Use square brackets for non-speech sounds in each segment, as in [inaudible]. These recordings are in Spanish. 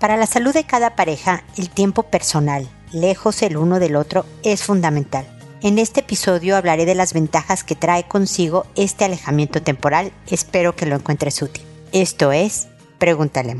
Para la salud de cada pareja, el tiempo personal, lejos el uno del otro, es fundamental. En este episodio hablaré de las ventajas que trae consigo este alejamiento temporal. Espero que lo encuentres útil. Esto es Pregúntale a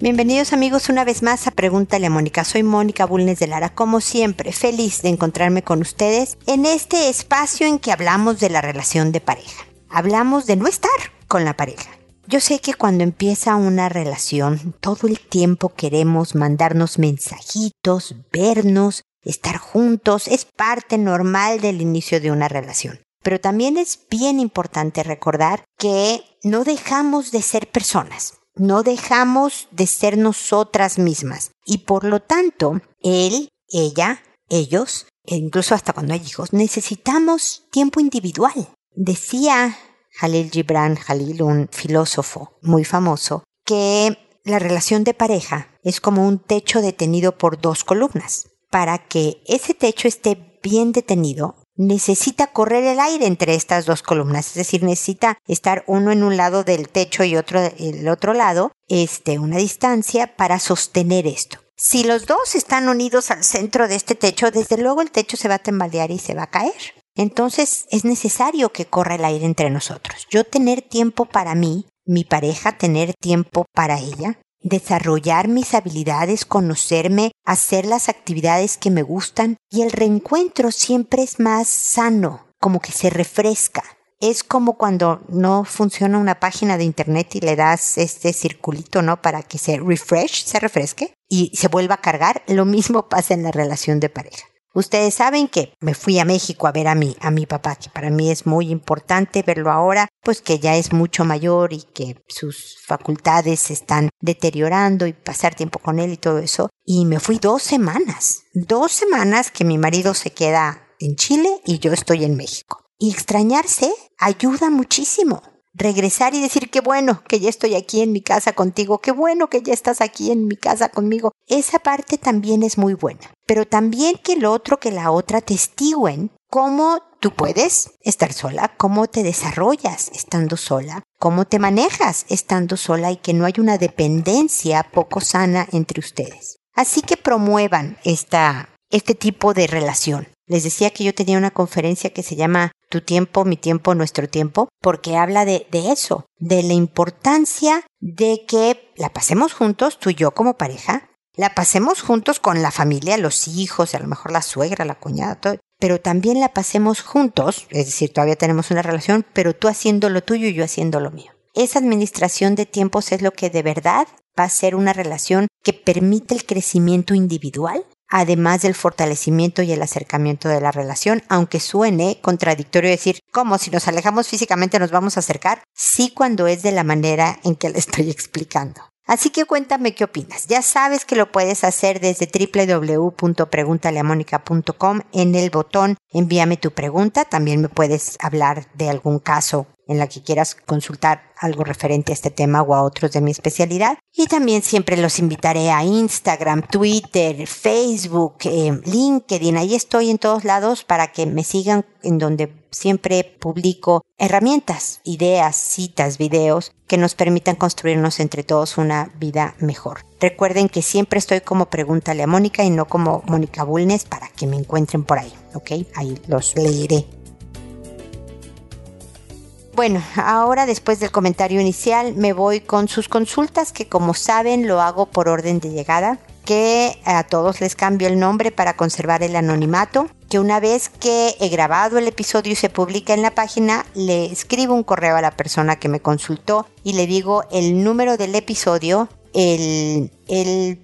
Bienvenidos amigos una vez más a Pregúntale a Mónica. Soy Mónica Bulnes de Lara, como siempre, feliz de encontrarme con ustedes en este espacio en que hablamos de la relación de pareja. Hablamos de no estar con la pareja. Yo sé que cuando empieza una relación, todo el tiempo queremos mandarnos mensajitos, vernos, estar juntos, es parte normal del inicio de una relación. Pero también es bien importante recordar que no dejamos de ser personas no dejamos de ser nosotras mismas y por lo tanto, él, ella, ellos, e incluso hasta cuando hay hijos, necesitamos tiempo individual. Decía Jalil Gibran Jalil, un filósofo muy famoso, que la relación de pareja es como un techo detenido por dos columnas. Para que ese techo esté bien detenido, necesita correr el aire entre estas dos columnas, es decir, necesita estar uno en un lado del techo y otro el otro lado, este, una distancia para sostener esto. Si los dos están unidos al centro de este techo, desde luego el techo se va a tambalear y se va a caer. Entonces es necesario que corra el aire entre nosotros. Yo tener tiempo para mí, mi pareja tener tiempo para ella, desarrollar mis habilidades, conocerme, hacer las actividades que me gustan y el reencuentro siempre es más sano, como que se refresca. Es como cuando no funciona una página de internet y le das este circulito, ¿no? Para que se refresh, se refresque y se vuelva a cargar. Lo mismo pasa en la relación de pareja. Ustedes saben que me fui a México a ver a mi, a mi papá, que para mí es muy importante verlo ahora, pues que ya es mucho mayor y que sus facultades se están deteriorando y pasar tiempo con él y todo eso. Y me fui dos semanas, dos semanas que mi marido se queda en Chile y yo estoy en México. Y extrañarse ayuda muchísimo regresar y decir qué bueno que ya estoy aquí en mi casa contigo, qué bueno que ya estás aquí en mi casa conmigo. Esa parte también es muy buena. Pero también que el otro, que la otra testiguen cómo tú puedes estar sola, cómo te desarrollas estando sola, cómo te manejas estando sola y que no hay una dependencia poco sana entre ustedes. Así que promuevan esta, este tipo de relación. Les decía que yo tenía una conferencia que se llama Tu tiempo, mi tiempo, nuestro tiempo, porque habla de, de eso, de la importancia de que la pasemos juntos, tú y yo como pareja, la pasemos juntos con la familia, los hijos, a lo mejor la suegra, la cuñada, todo, pero también la pasemos juntos, es decir, todavía tenemos una relación, pero tú haciendo lo tuyo y yo haciendo lo mío. Esa administración de tiempos es lo que de verdad va a ser una relación que permite el crecimiento individual además del fortalecimiento y el acercamiento de la relación, aunque suene contradictorio decir, ¿cómo si nos alejamos físicamente nos vamos a acercar? Sí cuando es de la manera en que le estoy explicando. Así que cuéntame qué opinas. Ya sabes que lo puedes hacer desde www.preguntaleamónica.com en el botón envíame tu pregunta. También me puedes hablar de algún caso en la que quieras consultar algo referente a este tema o a otros de mi especialidad. Y también siempre los invitaré a Instagram, Twitter, Facebook, eh, LinkedIn. Ahí estoy en todos lados para que me sigan en donde siempre publico herramientas, ideas, citas, videos que nos permitan construirnos entre todos una vida mejor. Recuerden que siempre estoy como Pregúntale a Mónica y no como Mónica Bulnes para que me encuentren por ahí, ¿ok? Ahí los leeré bueno, ahora después del comentario inicial me voy con sus consultas que como saben lo hago por orden de llegada, que a todos les cambio el nombre para conservar el anonimato, que una vez que he grabado el episodio y se publica en la página, le escribo un correo a la persona que me consultó y le digo el número del episodio el,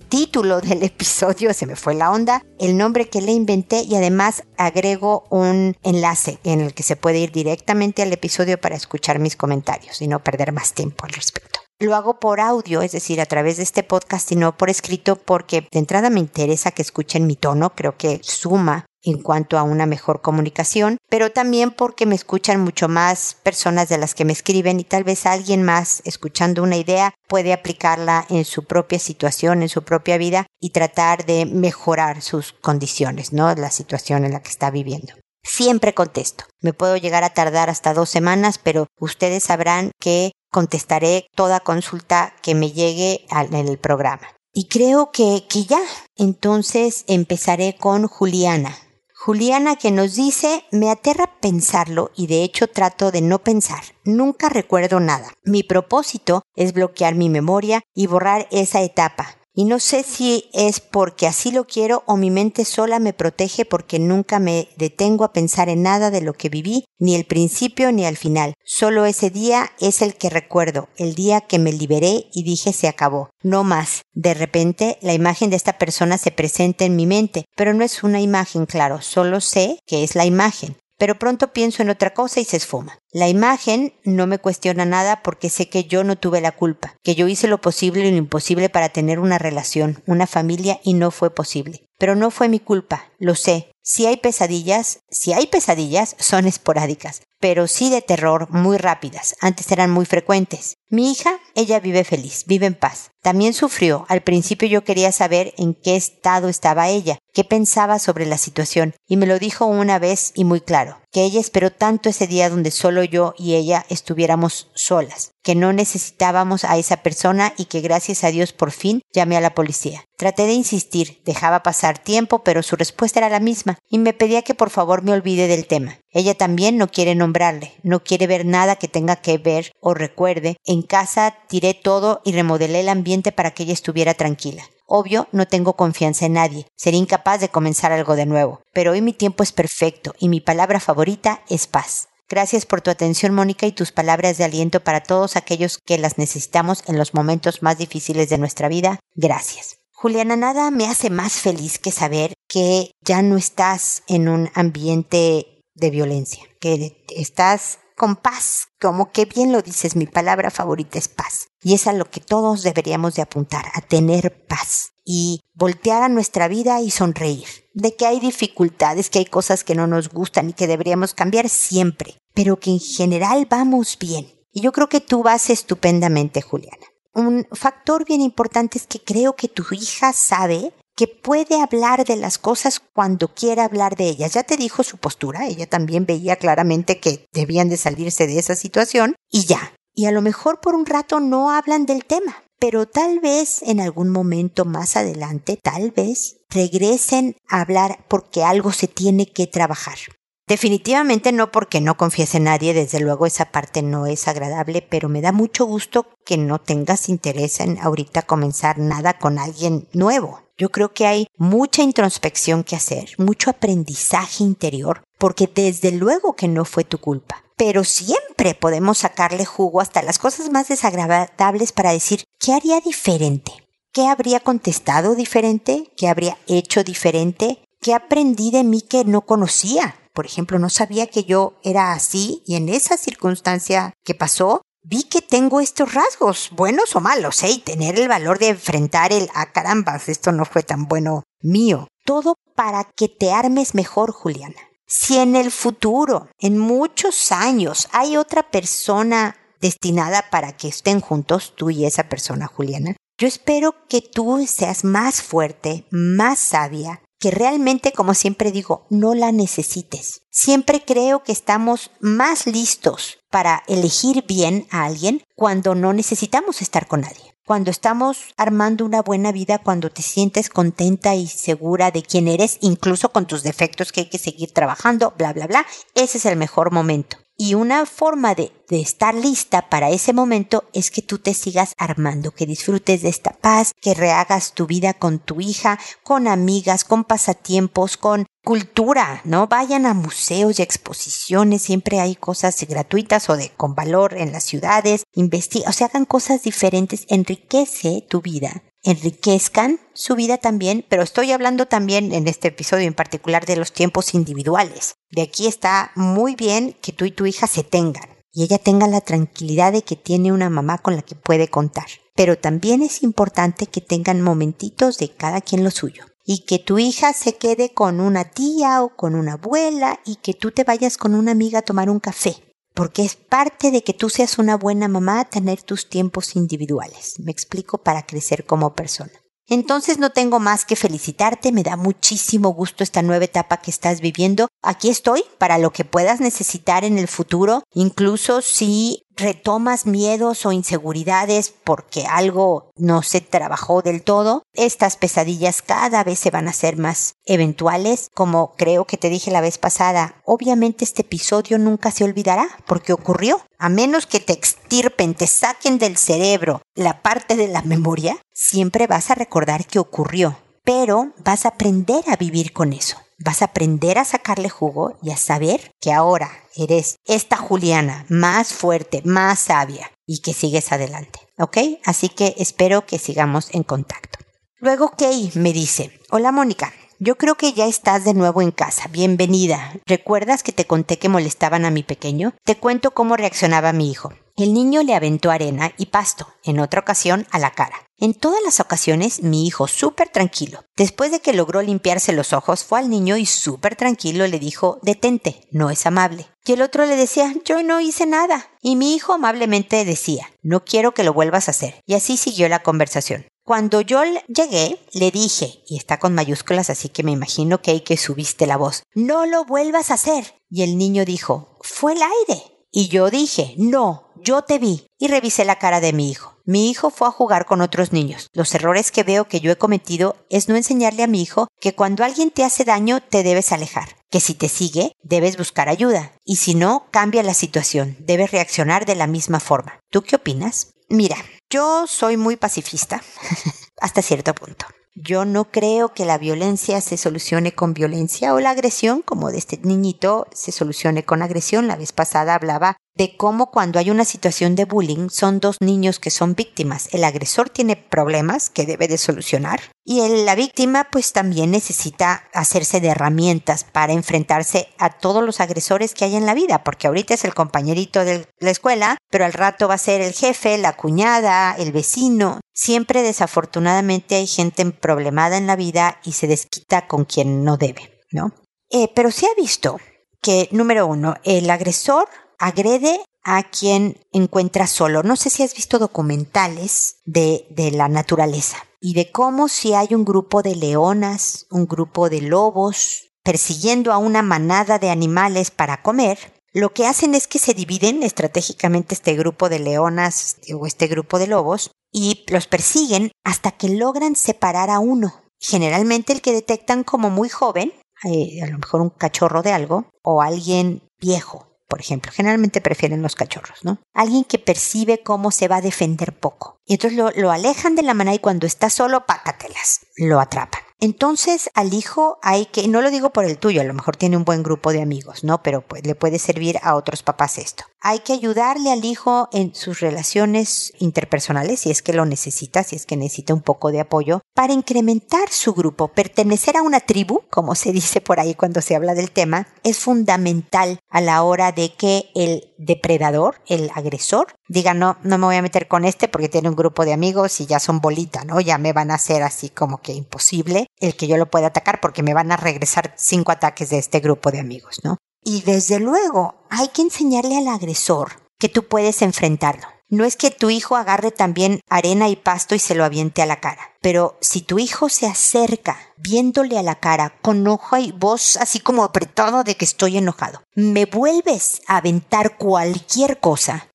título del [laughs] episodio, se me fue la onda, el nombre que le inventé y además agrego un enlace en el que se puede ir directamente al episodio para escuchar mis comentarios y no perder más tiempo al respecto. Lo hago por audio, es decir, a través de este podcast y no por escrito porque de entrada me interesa que escuchen mi tono, creo que suma en cuanto a una mejor comunicación, pero también porque me escuchan mucho más personas de las que me escriben y tal vez alguien más escuchando una idea puede aplicarla en su propia situación, en su propia vida y tratar de mejorar sus condiciones, ¿no? La situación en la que está viviendo. Siempre contesto. Me puedo llegar a tardar hasta dos semanas, pero ustedes sabrán que contestaré toda consulta que me llegue en el programa. Y creo que, que ya. Entonces empezaré con Juliana. Juliana que nos dice, me aterra pensarlo y de hecho trato de no pensar. Nunca recuerdo nada. Mi propósito es bloquear mi memoria y borrar esa etapa. Y no sé si es porque así lo quiero o mi mente sola me protege porque nunca me detengo a pensar en nada de lo que viví, ni el principio ni al final. Solo ese día es el que recuerdo, el día que me liberé y dije se acabó. No más. De repente la imagen de esta persona se presenta en mi mente, pero no es una imagen, claro, solo sé que es la imagen pero pronto pienso en otra cosa y se esfuma. La imagen no me cuestiona nada porque sé que yo no tuve la culpa, que yo hice lo posible y lo imposible para tener una relación, una familia y no fue posible. Pero no fue mi culpa, lo sé. Si hay pesadillas, si hay pesadillas, son esporádicas, pero sí de terror muy rápidas. Antes eran muy frecuentes. Mi hija, ella vive feliz, vive en paz. También sufrió. Al principio yo quería saber en qué estado estaba ella, qué pensaba sobre la situación, y me lo dijo una vez y muy claro, que ella esperó tanto ese día donde solo yo y ella estuviéramos solas, que no necesitábamos a esa persona y que gracias a Dios por fin llamé a la policía. Traté de insistir, dejaba pasar tiempo, pero su respuesta era la misma, y me pedía que por favor me olvide del tema. Ella también no quiere nombrarle, no quiere ver nada que tenga que ver o recuerde. En casa tiré todo y remodelé el ambiente para que ella estuviera tranquila. Obvio, no tengo confianza en nadie, sería incapaz de comenzar algo de nuevo, pero hoy mi tiempo es perfecto y mi palabra favorita es paz. Gracias por tu atención, Mónica, y tus palabras de aliento para todos aquellos que las necesitamos en los momentos más difíciles de nuestra vida. Gracias. Juliana, nada me hace más feliz que saber que ya no estás en un ambiente de violencia, que estás con paz, como que bien lo dices, mi palabra favorita es paz. Y es a lo que todos deberíamos de apuntar, a tener paz y voltear a nuestra vida y sonreír. De que hay dificultades, que hay cosas que no nos gustan y que deberíamos cambiar siempre, pero que en general vamos bien. Y yo creo que tú vas estupendamente, Juliana. Un factor bien importante es que creo que tu hija sabe que puede hablar de las cosas cuando quiera hablar de ellas. Ya te dijo su postura, ella también veía claramente que debían de salirse de esa situación y ya. Y a lo mejor por un rato no hablan del tema, pero tal vez en algún momento más adelante, tal vez regresen a hablar porque algo se tiene que trabajar. Definitivamente no porque no confiese nadie, desde luego esa parte no es agradable, pero me da mucho gusto que no tengas interés en ahorita comenzar nada con alguien nuevo. Yo creo que hay mucha introspección que hacer, mucho aprendizaje interior, porque desde luego que no fue tu culpa. Pero siempre podemos sacarle jugo hasta las cosas más desagradables para decir, ¿qué haría diferente? ¿Qué habría contestado diferente? ¿Qué habría hecho diferente? ¿Qué aprendí de mí que no conocía? Por ejemplo, no sabía que yo era así y en esa circunstancia que pasó, vi que tengo estos rasgos, buenos o malos, ¿eh? y tener el valor de enfrentar el, ah caramba, esto no fue tan bueno mío. Todo para que te armes mejor, Juliana. Si en el futuro, en muchos años, hay otra persona destinada para que estén juntos, tú y esa persona, Juliana, yo espero que tú seas más fuerte, más sabia, que realmente, como siempre digo, no la necesites. Siempre creo que estamos más listos para elegir bien a alguien cuando no necesitamos estar con nadie. Cuando estamos armando una buena vida, cuando te sientes contenta y segura de quién eres, incluso con tus defectos que hay que seguir trabajando, bla, bla, bla, ese es el mejor momento. Y una forma de, de, estar lista para ese momento es que tú te sigas armando, que disfrutes de esta paz, que rehagas tu vida con tu hija, con amigas, con pasatiempos, con cultura, ¿no? Vayan a museos y exposiciones, siempre hay cosas gratuitas o de con valor en las ciudades, investiga, o sea, hagan cosas diferentes, enriquece tu vida enriquezcan su vida también, pero estoy hablando también en este episodio en particular de los tiempos individuales. De aquí está muy bien que tú y tu hija se tengan y ella tenga la tranquilidad de que tiene una mamá con la que puede contar. Pero también es importante que tengan momentitos de cada quien lo suyo y que tu hija se quede con una tía o con una abuela y que tú te vayas con una amiga a tomar un café porque es parte de que tú seas una buena mamá tener tus tiempos individuales. Me explico para crecer como persona. Entonces no tengo más que felicitarte, me da muchísimo gusto esta nueva etapa que estás viviendo. Aquí estoy para lo que puedas necesitar en el futuro, incluso si retomas miedos o inseguridades porque algo no se trabajó del todo, estas pesadillas cada vez se van a hacer más eventuales, como creo que te dije la vez pasada. Obviamente este episodio nunca se olvidará porque ocurrió. A menos que te extirpen, te saquen del cerebro la parte de la memoria, siempre vas a recordar que ocurrió, pero vas a aprender a vivir con eso. Vas a aprender a sacarle jugo y a saber que ahora eres esta Juliana más fuerte, más sabia y que sigues adelante. ¿Ok? Así que espero que sigamos en contacto. Luego Kay me dice, hola Mónica, yo creo que ya estás de nuevo en casa. Bienvenida. ¿Recuerdas que te conté que molestaban a mi pequeño? Te cuento cómo reaccionaba mi hijo. El niño le aventó arena y pasto, en otra ocasión a la cara. En todas las ocasiones, mi hijo súper tranquilo. Después de que logró limpiarse los ojos, fue al niño y súper tranquilo le dijo, detente, no es amable. Y el otro le decía, yo no hice nada. Y mi hijo amablemente decía, no quiero que lo vuelvas a hacer. Y así siguió la conversación. Cuando yo llegué, le dije, y está con mayúsculas, así que me imagino que hay que subiste la voz, no lo vuelvas a hacer. Y el niño dijo, fue el aire. Y yo dije, no, yo te vi. Y revisé la cara de mi hijo. Mi hijo fue a jugar con otros niños. Los errores que veo que yo he cometido es no enseñarle a mi hijo que cuando alguien te hace daño te debes alejar, que si te sigue debes buscar ayuda y si no cambia la situación, debes reaccionar de la misma forma. ¿Tú qué opinas? Mira, yo soy muy pacifista [laughs] hasta cierto punto. Yo no creo que la violencia se solucione con violencia o la agresión, como de este niñito, se solucione con agresión. La vez pasada hablaba de cómo cuando hay una situación de bullying son dos niños que son víctimas. El agresor tiene problemas que debe de solucionar y la víctima pues también necesita hacerse de herramientas para enfrentarse a todos los agresores que hay en la vida, porque ahorita es el compañerito de la escuela, pero al rato va a ser el jefe, la cuñada, el vecino. Siempre desafortunadamente hay gente problemada en la vida y se desquita con quien no debe, ¿no? Eh, pero se ha visto que, número uno, el agresor agrede a quien encuentra solo. No sé si has visto documentales de, de la naturaleza y de cómo si hay un grupo de leonas, un grupo de lobos, persiguiendo a una manada de animales para comer, lo que hacen es que se dividen estratégicamente este grupo de leonas o este grupo de lobos y los persiguen hasta que logran separar a uno. Generalmente el que detectan como muy joven, eh, a lo mejor un cachorro de algo, o alguien viejo, por ejemplo. Generalmente prefieren los cachorros, ¿no? Alguien que percibe cómo se va a defender poco. Y entonces lo, lo alejan de la manada y cuando está solo, pácatelas, lo atrapan. Entonces al hijo hay que, no lo digo por el tuyo, a lo mejor tiene un buen grupo de amigos, ¿no? Pero pues, le puede servir a otros papás esto. Hay que ayudarle al hijo en sus relaciones interpersonales, si es que lo necesita, si es que necesita un poco de apoyo, para incrementar su grupo. Pertenecer a una tribu, como se dice por ahí cuando se habla del tema, es fundamental a la hora de que el depredador, el agresor, diga, no, no me voy a meter con este porque tiene un grupo de amigos y ya son bolita, ¿no? Ya me van a hacer así como que imposible el que yo lo pueda atacar porque me van a regresar cinco ataques de este grupo de amigos, ¿no? Y desde luego hay que enseñarle al agresor que tú puedes enfrentarlo. No es que tu hijo agarre también arena y pasto y se lo aviente a la cara, pero si tu hijo se acerca viéndole a la cara con ojo y voz así como apretado de que estoy enojado, me vuelves a aventar cualquier cosa,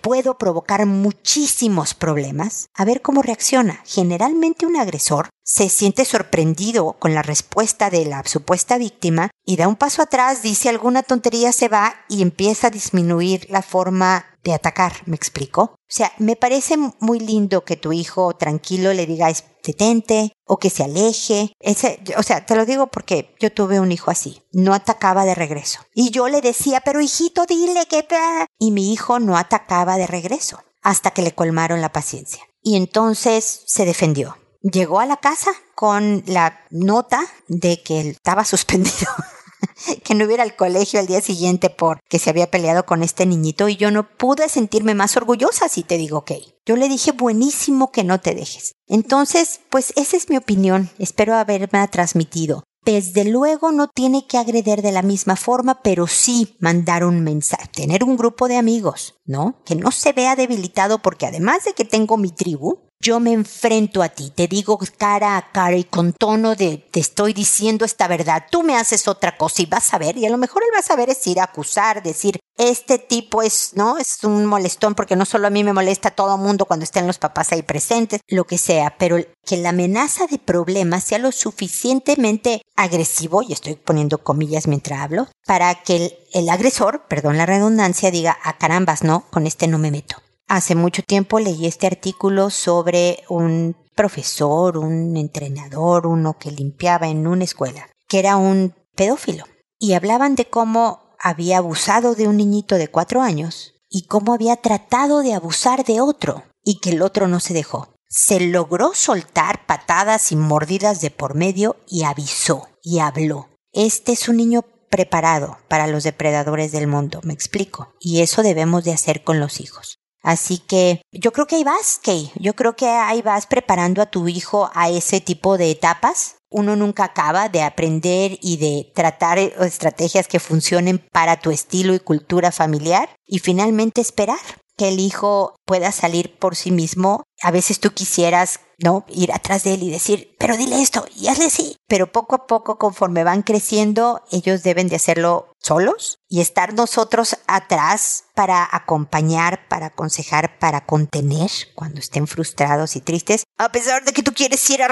puedo provocar muchísimos problemas, a ver cómo reacciona. Generalmente un agresor se siente sorprendido con la respuesta de la supuesta víctima y da un paso atrás, dice alguna tontería, se va y empieza a disminuir la forma de atacar, ¿me explico? O sea, me parece muy lindo que tu hijo tranquilo le diga o que se aleje. Ese, o sea, te lo digo porque yo tuve un hijo así, no atacaba de regreso. Y yo le decía, pero hijito, dile que... Y mi hijo no atacaba de regreso hasta que le colmaron la paciencia. Y entonces se defendió llegó a la casa con la nota de que él estaba [laughs] suspendido. [laughs] que no hubiera al colegio al día siguiente porque se había peleado con este niñito y yo no pude sentirme más orgullosa si te digo ok. Yo le dije buenísimo que no te dejes. Entonces, pues esa es mi opinión. Espero haberme transmitido. Desde luego no tiene que agreder de la misma forma, pero sí mandar un mensaje, tener un grupo de amigos, ¿no? Que no se vea debilitado porque además de que tengo mi tribu, Yo me enfrento a ti, te digo cara a cara y con tono de te estoy diciendo esta verdad. Tú me haces otra cosa y vas a ver, y a lo mejor él va a saber es ir a acusar, decir, este tipo es, ¿no? Es un molestón porque no solo a mí me molesta a todo mundo cuando estén los papás ahí presentes, lo que sea, pero que la amenaza de problemas sea lo suficientemente agresivo, y estoy poniendo comillas mientras hablo, para que el, el agresor, perdón la redundancia, diga, a ah, carambas, no, con este no me meto. Hace mucho tiempo leí este artículo sobre un profesor, un entrenador, uno que limpiaba en una escuela, que era un pedófilo. Y hablaban de cómo había abusado de un niñito de cuatro años y cómo había tratado de abusar de otro y que el otro no se dejó. Se logró soltar patadas y mordidas de por medio y avisó y habló. Este es un niño preparado para los depredadores del mundo, me explico. Y eso debemos de hacer con los hijos. Así que yo creo que ahí vas, Kay. Yo creo que ahí vas preparando a tu hijo a ese tipo de etapas. Uno nunca acaba de aprender y de tratar estrategias que funcionen para tu estilo y cultura familiar y finalmente esperar que el hijo pueda salir por sí mismo. A veces tú quisieras, ¿no? Ir atrás de él y decir, pero dile esto y hazle así. Pero poco a poco, conforme van creciendo, ellos deben de hacerlo solos y estar nosotros atrás para acompañar, para aconsejar, para contener cuando estén frustrados y tristes, a pesar de que tú quieres ir a,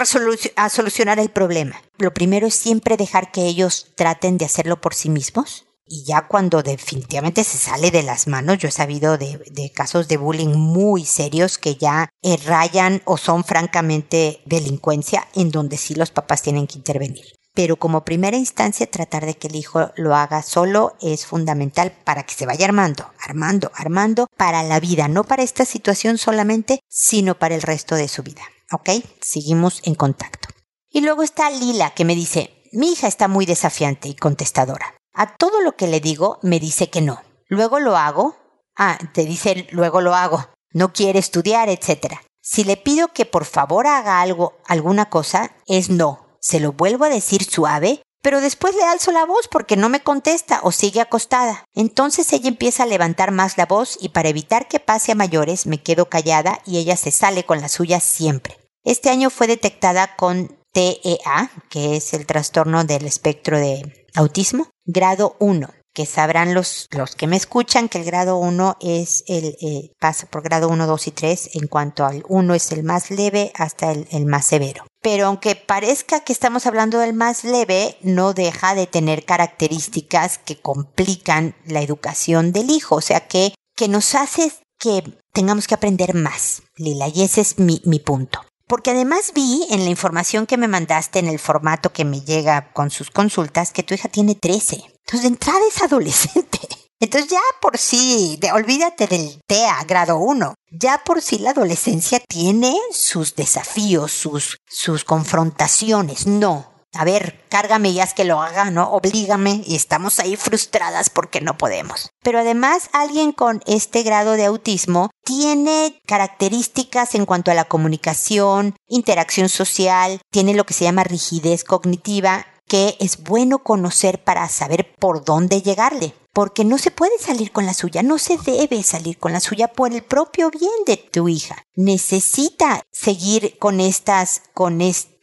a solucionar el problema. Lo primero es siempre dejar que ellos traten de hacerlo por sí mismos y ya cuando definitivamente se sale de las manos, yo he sabido de, casos de bullying muy serios que ya eh, rayan o son francamente delincuencia en donde sí los papás tienen que intervenir. Pero como primera instancia, tratar de que el hijo lo haga solo es fundamental para que se vaya armando, armando, armando para la vida, no para esta situación solamente, sino para el resto de su vida. ¿Ok? Seguimos en contacto. Y luego está Lila que me dice, mi hija está muy desafiante y contestadora. A todo lo que le digo me dice que no. Luego lo hago. Ah, te dice luego lo hago. No quiere estudiar, etc. Si le pido que por favor haga algo, alguna cosa, es no. Se lo vuelvo a decir suave, pero después le alzo la voz porque no me contesta o sigue acostada. Entonces ella empieza a levantar más la voz y para evitar que pase a mayores me quedo callada y ella se sale con la suya siempre. Este año fue detectada con TEA, que es el trastorno del espectro de autismo, grado 1 que sabrán los, los que me escuchan que el grado 1 es el, eh, pasa por grado 1, 2 y 3, en cuanto al 1 es el más leve hasta el, el, más severo. Pero aunque parezca que estamos hablando del más leve, no deja de tener características que complican la educación del hijo, o sea que, que nos hace que tengamos que aprender más, Lila, y ese es mi, mi punto. Porque además vi en la información que me mandaste en el formato que me llega con sus consultas que tu hija tiene 13. Entonces de entrada es adolescente. [laughs] Entonces ya por sí, de, olvídate del TEA grado 1. Ya por sí la adolescencia tiene sus desafíos, sus, sus confrontaciones. No, a ver, cárgame y haz que lo haga, ¿no? Oblígame y estamos ahí frustradas porque no podemos. Pero además, alguien con este grado de autismo tiene características en cuanto a la comunicación, interacción social, tiene lo que se llama rigidez cognitiva, que es bueno conocer para saber por dónde llegarle. Porque no se puede salir con la suya, no se debe salir con la suya por el propio bien de tu hija. Necesita seguir con estas, con este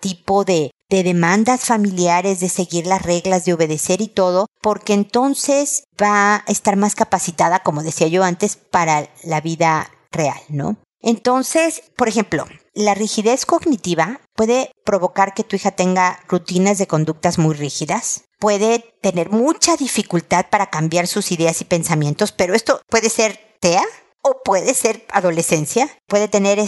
tipo de de demandas familiares, de seguir las reglas, de obedecer y todo, porque entonces va a estar más capacitada, como decía yo antes, para la vida real, ¿no? Entonces, por ejemplo, la rigidez cognitiva puede provocar que tu hija tenga rutinas de conductas muy rígidas, puede tener mucha dificultad para cambiar sus ideas y pensamientos, pero esto puede ser TEA, o puede ser adolescencia, puede tener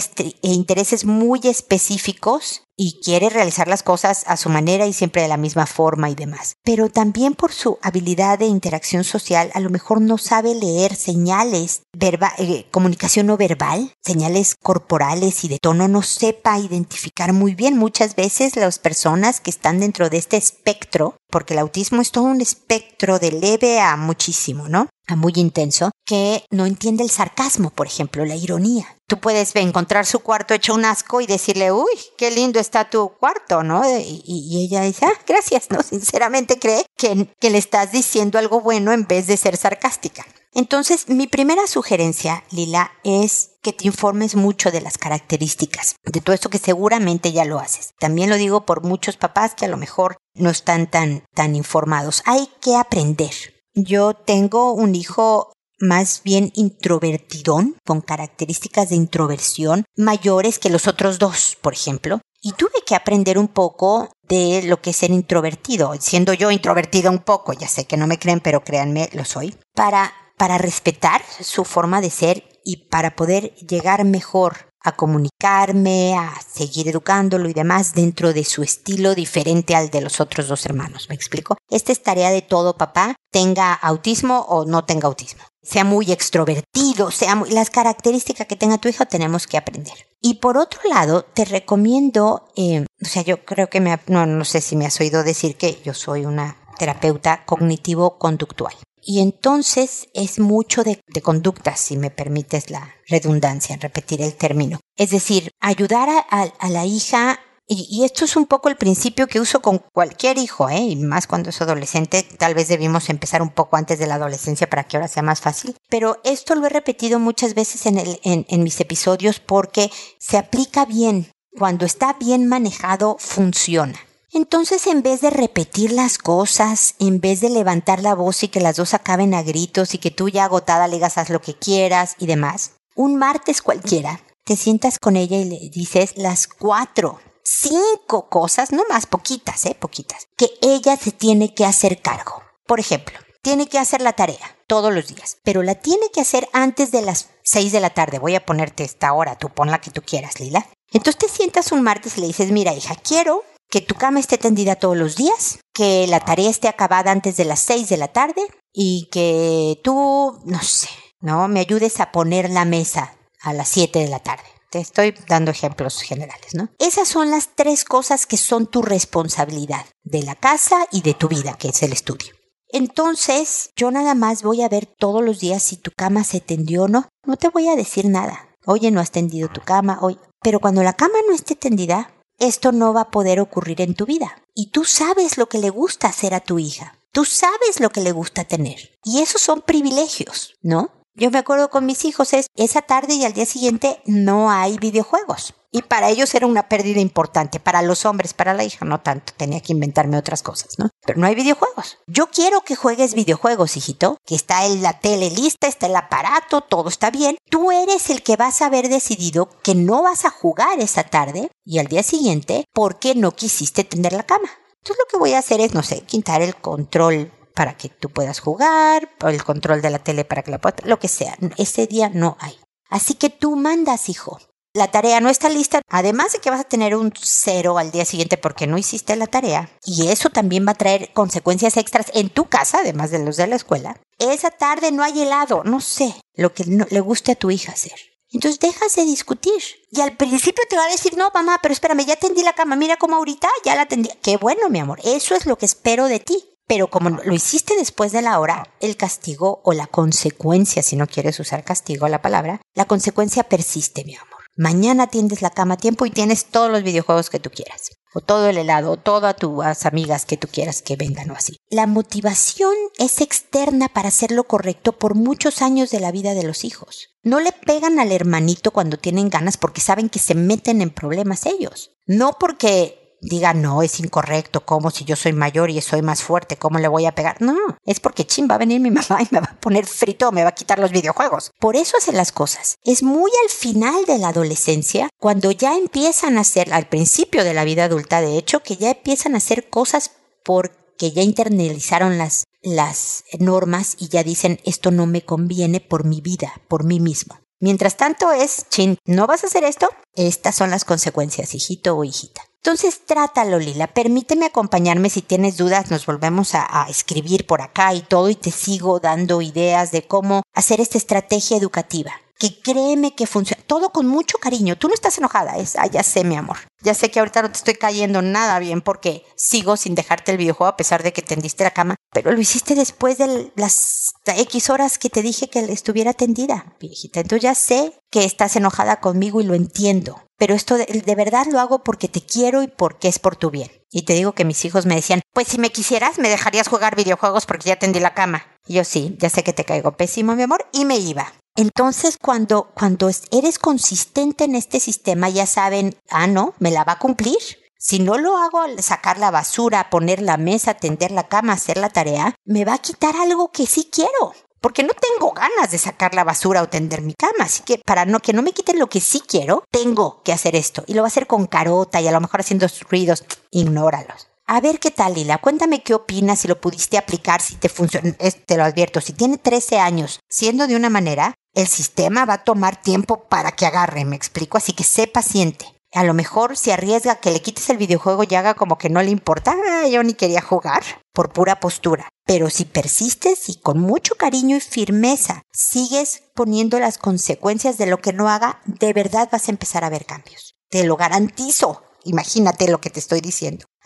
intereses muy específicos y quiere realizar las cosas a su manera y siempre de la misma forma y demás. Pero también por su habilidad de interacción social, a lo mejor no sabe leer señales, eh, comunicación no verbal, señales corporales y de tono, no sepa identificar muy bien. Muchas veces las personas que están dentro de este espectro, porque el autismo es todo un espectro de leve a muchísimo, ¿no? A muy intenso, que no entiende el sarcasmo, por ejemplo, la ironía. Tú puedes encontrar su cuarto hecho un asco y decirle, uy, qué lindo está tu cuarto, ¿no? Y, ella dice, ah, gracias, ¿no? [laughs] Sinceramente cree que, que le estás diciendo algo bueno en vez de ser sarcástica. Entonces, mi primera sugerencia, Lila, es que te informes mucho de las características, de todo esto que seguramente ya lo haces. También lo digo por muchos papás que a lo mejor no están tan, tan informados. Hay que aprender. Yo tengo un hijo más bien introvertidón, con características de introversión mayores que los otros dos, por ejemplo. Y tuve que aprender un poco de lo que es ser introvertido, siendo yo introvertida un poco, ya sé que no me creen, pero créanme, lo soy, para, para respetar su forma de ser y para poder llegar mejor a comunicarme, a seguir educándolo y demás dentro de su estilo diferente al de los otros dos hermanos. ¿Me explico? Esta es tarea de todo papá, tenga autismo o no tenga autismo sea muy extrovertido, sea muy, las características que tenga tu hijo tenemos que aprender. Y por otro lado, te recomiendo, eh, o sea, yo creo que me, no, no sé si me has oído decir que yo soy una terapeuta cognitivo-conductual. Y entonces es mucho de, conducta, si me permites la redundancia repetir el término. Es decir, ayudar a, a la hija y, esto es un poco el principio que uso con cualquier hijo, ¿eh? y más cuando es adolescente. Tal vez debimos empezar un poco antes de la adolescencia para que ahora sea más fácil. Pero esto lo he repetido muchas veces en, en mis episodios porque se aplica bien. Cuando está bien manejado, funciona. Entonces, en vez de repetir las cosas, en vez de levantar la voz y que las dos acaben a gritos y que tú ya agotada le digas haz lo que quieras y demás, un martes cualquiera, te sientas con ella y le dices las cuatro cinco cosas, no más poquitas, eh, poquitas, que ella se tiene que hacer cargo. Por ejemplo, tiene que hacer la tarea todos los días, pero la tiene que hacer antes de las seis de la tarde. Voy a ponerte esta hora, tú pon la que tú quieras, Lila. Entonces te sientas un martes y le dices, mira hija, quiero que tu cama esté tendida todos los días, que la tarea esté acabada antes de las seis de la tarde y que tú, no sé, no me ayudes a poner la mesa a las siete de la tarde. Te estoy dando ejemplos generales, ¿no? Esas son las tres cosas que son tu responsabilidad de la casa y de tu vida, que es el estudio. Entonces, yo nada más voy a ver todos los días si tu cama se tendió o no. No te voy a decir nada. Oye, no has tendido tu cama, hoy. Pero cuando la cama no esté tendida, esto no va a poder ocurrir en tu vida. Y tú sabes lo que le gusta hacer a tu hija. Tú sabes lo que le gusta tener. Y esos son privilegios, ¿no? Yo me acuerdo con mis hijos, es esa tarde y al día siguiente no hay videojuegos. Y para ellos era una pérdida importante, para los hombres, para la hija no tanto, tenía que inventarme otras cosas, ¿no? Pero no hay videojuegos. Yo quiero que juegues videojuegos, hijito, que está en la tele lista, está el aparato, todo está bien. Tú eres el que vas a haber decidido que no vas a jugar esa tarde y al día siguiente porque no quisiste tener la cama. Entonces lo que voy a hacer es, no sé, quitar el control para que tú puedas jugar, o el control de la tele para que la puedas, lo que sea. Ese día no hay. Así que tú mandas, hijo. La tarea no está lista, además de que vas a tener un cero al día siguiente porque no hiciste la tarea, y eso también va a traer consecuencias extras en tu casa, además de los de la escuela. Esa tarde no hay helado, no sé, lo que le guste a tu hija hacer. Entonces dejas de discutir. Y al principio te va a decir, no, mamá, pero espérame, ya tendí la cama, mira cómo ahorita ya la tendí. Qué bueno, mi amor, eso es lo que espero de ti. Pero como lo hiciste después de la hora, el castigo o la consecuencia, si no quieres usar castigo la palabra, la consecuencia persiste, mi amor. Mañana tiendes la cama a tiempo y tienes todos los videojuegos que tú quieras. O todo el helado, o todas tus amigas que tú quieras que vengan o así. La motivación es externa para hacer lo correcto por muchos años de la vida de los hijos. No le pegan al hermanito cuando tienen ganas porque saben que se meten en problemas ellos. No porque diga, no, es incorrecto, como si yo soy mayor y soy más fuerte, ¿cómo le voy a pegar? No, es porque chin, va a venir mi [laughs] mamá y me va a poner frito, me va a quitar los videojuegos. Por eso hacen las cosas. Es muy al final de la adolescencia, cuando ya empiezan a hacer, al principio de la vida adulta, de hecho, que ya empiezan a hacer cosas porque ya internalizaron las, las normas y ya dicen, esto no me conviene por mi vida, por mí mismo. Mientras tanto es, chin, ¿no vas a hacer esto? Estas son las consecuencias, hijito o hijita. Entonces trátalo, Lila. Permíteme acompañarme si tienes dudas. Nos volvemos a, a, escribir por acá y todo y te sigo dando ideas de cómo hacer esta estrategia educativa. Que créeme que funciona. Todo con mucho cariño. Tú no estás enojada, es, ya sé, mi amor. Ya sé que ahorita no te estoy cayendo nada bien porque sigo sin dejarte el videojuego a pesar de que tendiste la cama, pero lo hiciste después de las X horas que te dije que estuviera tendida, viejita. Entonces ya sé que estás enojada conmigo y lo entiendo. Pero esto de, de verdad lo hago porque te quiero y porque es por tu bien. Y te digo que mis hijos me decían, pues si me quisieras, me dejarías jugar videojuegos porque ya tendí la cama. Y yo sí, ya sé que te caigo pésimo, mi amor, y me iba. Entonces, cuando, cuando eres consistente en este sistema, ya saben, ah, no, me la va a cumplir. Si no lo hago al sacar la basura, poner la mesa, tender la cama, hacer la tarea, me va a quitar algo que sí quiero. Porque no tengo ganas de sacar la basura o tender mi cama. Así que para no, que no me quiten lo que sí quiero, tengo que hacer esto. Y lo voy a hacer con carota y a lo mejor haciendo ruidos. Ignóralos. A ver qué tal, Lila. Cuéntame qué opinas, si lo pudiste aplicar, si te funciona. Te lo advierto, si tiene 13 años siendo de una manera, el sistema va a tomar tiempo para que agarre, me explico, así que sé paciente. A lo mejor si arriesga que le quites el videojuego y haga como que no le importa, ah, yo ni quería jugar, por pura postura. Pero si persistes y con mucho cariño y firmeza sigues poniendo las consecuencias de lo que no haga, de verdad vas a empezar a ver cambios. Te lo garantizo. Imagínate lo que te estoy diciendo.